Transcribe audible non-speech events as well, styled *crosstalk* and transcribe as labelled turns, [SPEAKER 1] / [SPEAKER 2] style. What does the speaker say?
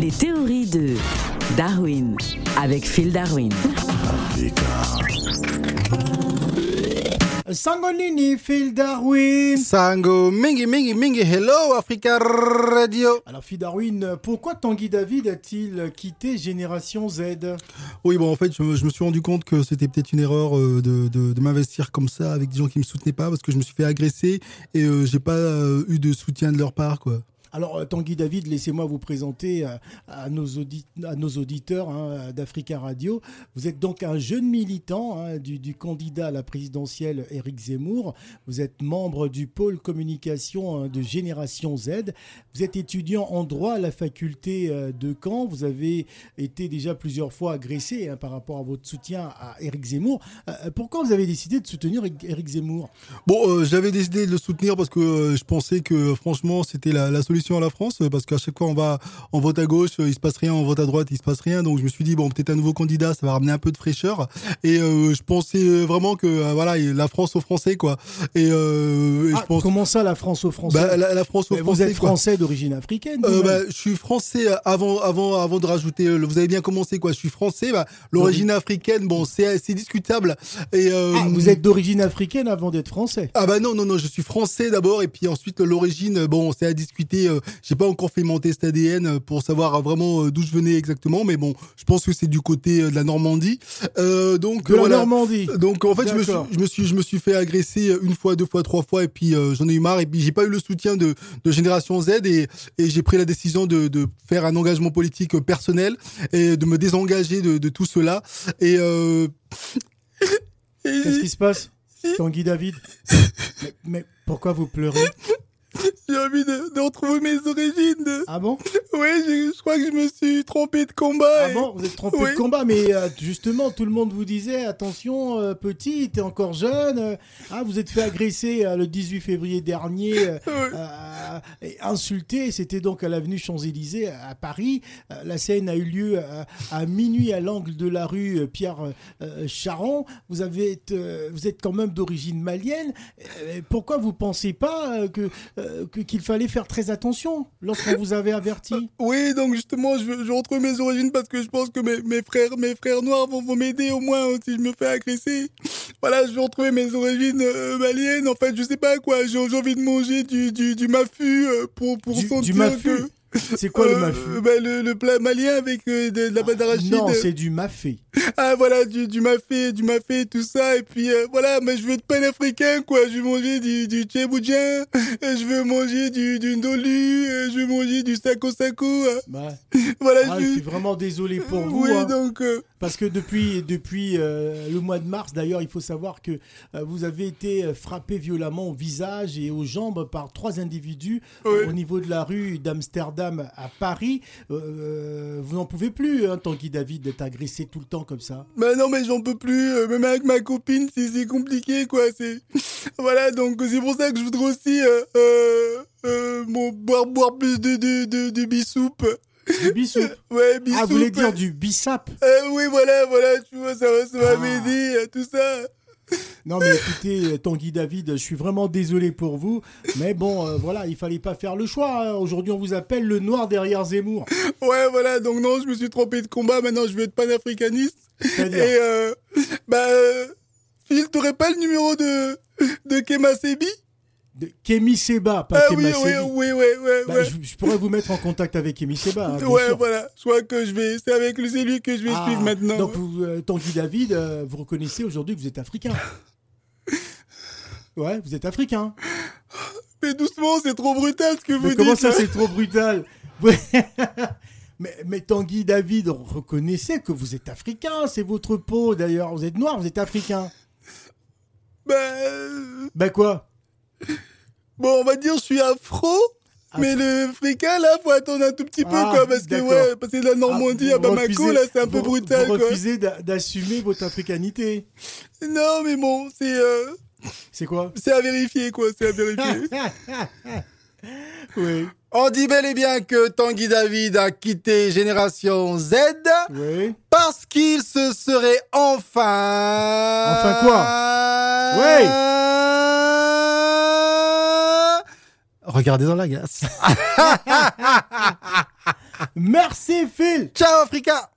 [SPEAKER 1] Les théories de Darwin avec Phil Darwin.
[SPEAKER 2] Sangonini, Phil Darwin.
[SPEAKER 3] Sango, mingi, mingi, mingi, hello Africa Radio.
[SPEAKER 2] Alors Phil Darwin, pourquoi Tanguy David a-t-il quitté Génération Z?
[SPEAKER 3] Oui, bon, en fait, je, me- je me suis rendu compte que c'était peut-être une erreur euh, de, de- de m'investir comme ça avec des gens qui me soutenaient pas parce que je me suis fait agresser et euh, j'ai pas euh, eu de soutien de leur part, quoi.
[SPEAKER 2] Alors euh, Tanguy David, laissez-moi vous présenter euh, à, nos, auditeurs hein, d'Africa Radio. Vous êtes donc un jeune militant hein, du, candidat à la présidentielle Éric Zemmour. Vous êtes membre du pôle communication hein, de Génération Z. Vous êtes étudiant en droit à la faculté euh, de Caen. Vous avez été déjà plusieurs fois agressé hein, par rapport à votre soutien à Éric Zemmour. Euh, pourquoi vous avez décidé de soutenir Éric Zemmour?
[SPEAKER 3] Bon, euh, j'avais décidé de le soutenir parce que euh, je pensais que euh, franchement c'était la solution à la France euh, parce qu'à chaque fois on va on vote à gauche, euh, il se passe rien, on vote à droite, il se passe rien. Donc je me suis dit bon peut-être un nouveau candidat, ça va ramener un peu de fraîcheur. Et euh, je pensais vraiment que voilà la France aux Français quoi. Et, euh, et
[SPEAKER 2] Ah,
[SPEAKER 3] je pense
[SPEAKER 2] Comment ça, la France aux Français
[SPEAKER 3] bah, la, la France aux
[SPEAKER 2] Mais
[SPEAKER 3] Français.
[SPEAKER 2] Vous êtes français d'origine africaine
[SPEAKER 3] Euh, bah, je suis français avant, avant, avant de rajouter. Vous avez bien commencé quoi. Je suis français. Bah, L'origine africaine, bon, c'est, discutable. Et
[SPEAKER 2] Ah, vous êtes d'origine africaine avant d'être français.
[SPEAKER 3] Ah bah non non non, je suis français d'abord et puis ensuite l'origine. Bon, c'est à discuter. Euh, J'ai pas encore fait mon test ADN pour savoir vraiment euh, d'où je venais exactement, mais bon, je pense que c'est du côté euh, de la Normandie. Euh, donc
[SPEAKER 2] De la
[SPEAKER 3] voilà.
[SPEAKER 2] Normandie.
[SPEAKER 3] Donc en fait, je me, suis, je me suis, je me suis fait agresser une fois, deux fois, trois fois, et puis euh, j'en ai eu marre. Et puis j'ai pas eu le soutien de, de Génération Z, et, et j'ai pris la décision de, de faire un engagement politique euh, personnel et de me désengager de, de tout cela. Et, euh,
[SPEAKER 2] Qu'est-ce qui se passe? Tanguy David *laughs* mais, mais pourquoi vous pleurez?
[SPEAKER 3] J'ai envie de, retrouver mes origines.
[SPEAKER 2] Ah bon?
[SPEAKER 3] Ouais, je, je crois que je me suis trompé de combat.
[SPEAKER 2] Ah
[SPEAKER 3] et-
[SPEAKER 2] bon Vous êtes trompé
[SPEAKER 3] Oui.
[SPEAKER 2] de combat, mais euh, justement, tout le monde vous disait attention, euh, petit, t'es encore jeune. euh, ah, vous êtes fait agresser euh, le 18 février dernier, *laughs* euh, et insulté. C'était donc à l'avenue Champs-Élysées à Paris. La scène a eu lieu à minuit à l'angle de la rue Pierre Charon. Vous avez, vous êtes quand même d'origine malienne. Pourquoi vous pensez pas que que- qu'il fallait faire très attention lorsqu'on vous avait averti?
[SPEAKER 3] Oui, donc justement, je veux, retrouver mes origines parce que je pense que mes, mes frères, mes frères noirs vont, vont m'aider au moins euh, si je me fais agresser. Voilà, je veux retrouver mes origines euh, maliennes. En fait, je sais pas quoi. J'ai j'ai envie de manger du, du, du mafu euh, pour, pour
[SPEAKER 2] Du-
[SPEAKER 3] sentir
[SPEAKER 2] du mafu
[SPEAKER 3] que-
[SPEAKER 2] C'est quoi le
[SPEAKER 3] Euh,
[SPEAKER 2] mafu
[SPEAKER 3] bah, le, le plat malien avec euh, de, de la pâte d'arachide.
[SPEAKER 2] Non, c'est du mafé.
[SPEAKER 3] Ah voilà, du, du mafé, du mafé, tout ça. Et puis euh, voilà, mais je veux être panafricain, quoi. Je veux manger du, du tchéboudjen, euh, je veux manger du, du ndolu, je veux manger du sako sako. euh.
[SPEAKER 2] Bah,
[SPEAKER 3] Voilà,
[SPEAKER 2] ah,
[SPEAKER 3] je...
[SPEAKER 2] je suis vraiment désolé pour vous.
[SPEAKER 3] Oui,
[SPEAKER 2] hein,
[SPEAKER 3] donc...
[SPEAKER 2] parce que depuis, depuis le mois de mars, d'ailleurs, il faut savoir que vous avez été frappé violemment au visage et aux jambes par trois individus
[SPEAKER 3] Oui.
[SPEAKER 2] au niveau de la rue d'Amsterdam à Paris. Euh, vous n'en pouvez plus, hein, Tanguy David, d'être agressé tout le temps comme ça.
[SPEAKER 3] Bah non, mais j'en peux plus. euh, même avec ma copine, c'est compliqué, quoi. C'est *laughs* voilà, donc c'est pour ça que je voudrais aussi euh, euh, euh, bon, boire boire plus de de de, de bissoupe.
[SPEAKER 2] Du bisou. *laughs*
[SPEAKER 3] Ouais, bissoupe.
[SPEAKER 2] Ah, vous voulez dire du bissap
[SPEAKER 3] Euh, oui, voilà, voilà, tu vois, ça va, ça va
[SPEAKER 2] Ah.
[SPEAKER 3] m'aider, euh, tout ça.
[SPEAKER 2] Non mais écoutez, euh, Tanguy David, je suis vraiment désolé pour vous, mais bon, euh, voilà, il fallait pas faire le choix. hein. Aujourd'hui, on vous appelle le noir derrière Zemmour.
[SPEAKER 3] Ouais, voilà, donc non, je me suis trompé de combat, maintenant je veux être panafricaniste. Et euh, bah, euh, Phil, t'aurais pas le numéro de, de Kema Sebi
[SPEAKER 2] de Kémy Seba, pas
[SPEAKER 3] Ah oui,
[SPEAKER 2] Kéma
[SPEAKER 3] oui, oui, ouais, ouais,
[SPEAKER 2] Bah,
[SPEAKER 3] ouais.
[SPEAKER 2] je, je pourrais vous mettre en contact avec Kémy Seba. hein,
[SPEAKER 3] Ouais,
[SPEAKER 2] sûr.
[SPEAKER 3] voilà, je crois que je vais, c'est avec lui, c'est lui que je vais
[SPEAKER 2] Ah,
[SPEAKER 3] suivre maintenant.
[SPEAKER 2] Donc, vous, euh, Tanguy David, euh, vous reconnaissez aujourd'hui que vous êtes africain. Ouais, vous êtes africain.
[SPEAKER 3] Mais doucement, c'est trop brutal ce que vous
[SPEAKER 2] Mais
[SPEAKER 3] dites.
[SPEAKER 2] comment ça, c'est trop brutal *laughs* Ouais. mais, mais Tanguy David, reconnaissez que vous êtes africain. C'est votre peau, d'ailleurs. Vous êtes noir, vous êtes africain.
[SPEAKER 3] Bah, euh,
[SPEAKER 2] Bah quoi?
[SPEAKER 3] bon, on va dire je suis afro. Mais le fricain, là, faut attendre un tout petit peu,
[SPEAKER 2] Ah,
[SPEAKER 3] quoi, parce que, ouais, passer de la Normandie
[SPEAKER 2] Ah,
[SPEAKER 3] à Bamako,
[SPEAKER 2] refusez-
[SPEAKER 3] là, c'est un peu
[SPEAKER 2] vous-
[SPEAKER 3] brutal,
[SPEAKER 2] Vous refusez d'a- d'assumer votre africanité.
[SPEAKER 3] Non, mais bon, c'est, euh,
[SPEAKER 2] C'est quoi
[SPEAKER 3] c'est à vérifier, quoi, c'est à vérifier.
[SPEAKER 2] Oui,
[SPEAKER 3] On dit bel et bien que Tanguy David a quitté Génération Z
[SPEAKER 2] oui.
[SPEAKER 3] parce qu'il se serait enfin...
[SPEAKER 2] Enfin quoi Ouais.
[SPEAKER 3] Regardez dans la glace. *laughs*
[SPEAKER 2] Merci Phil.
[SPEAKER 4] Ciao Africa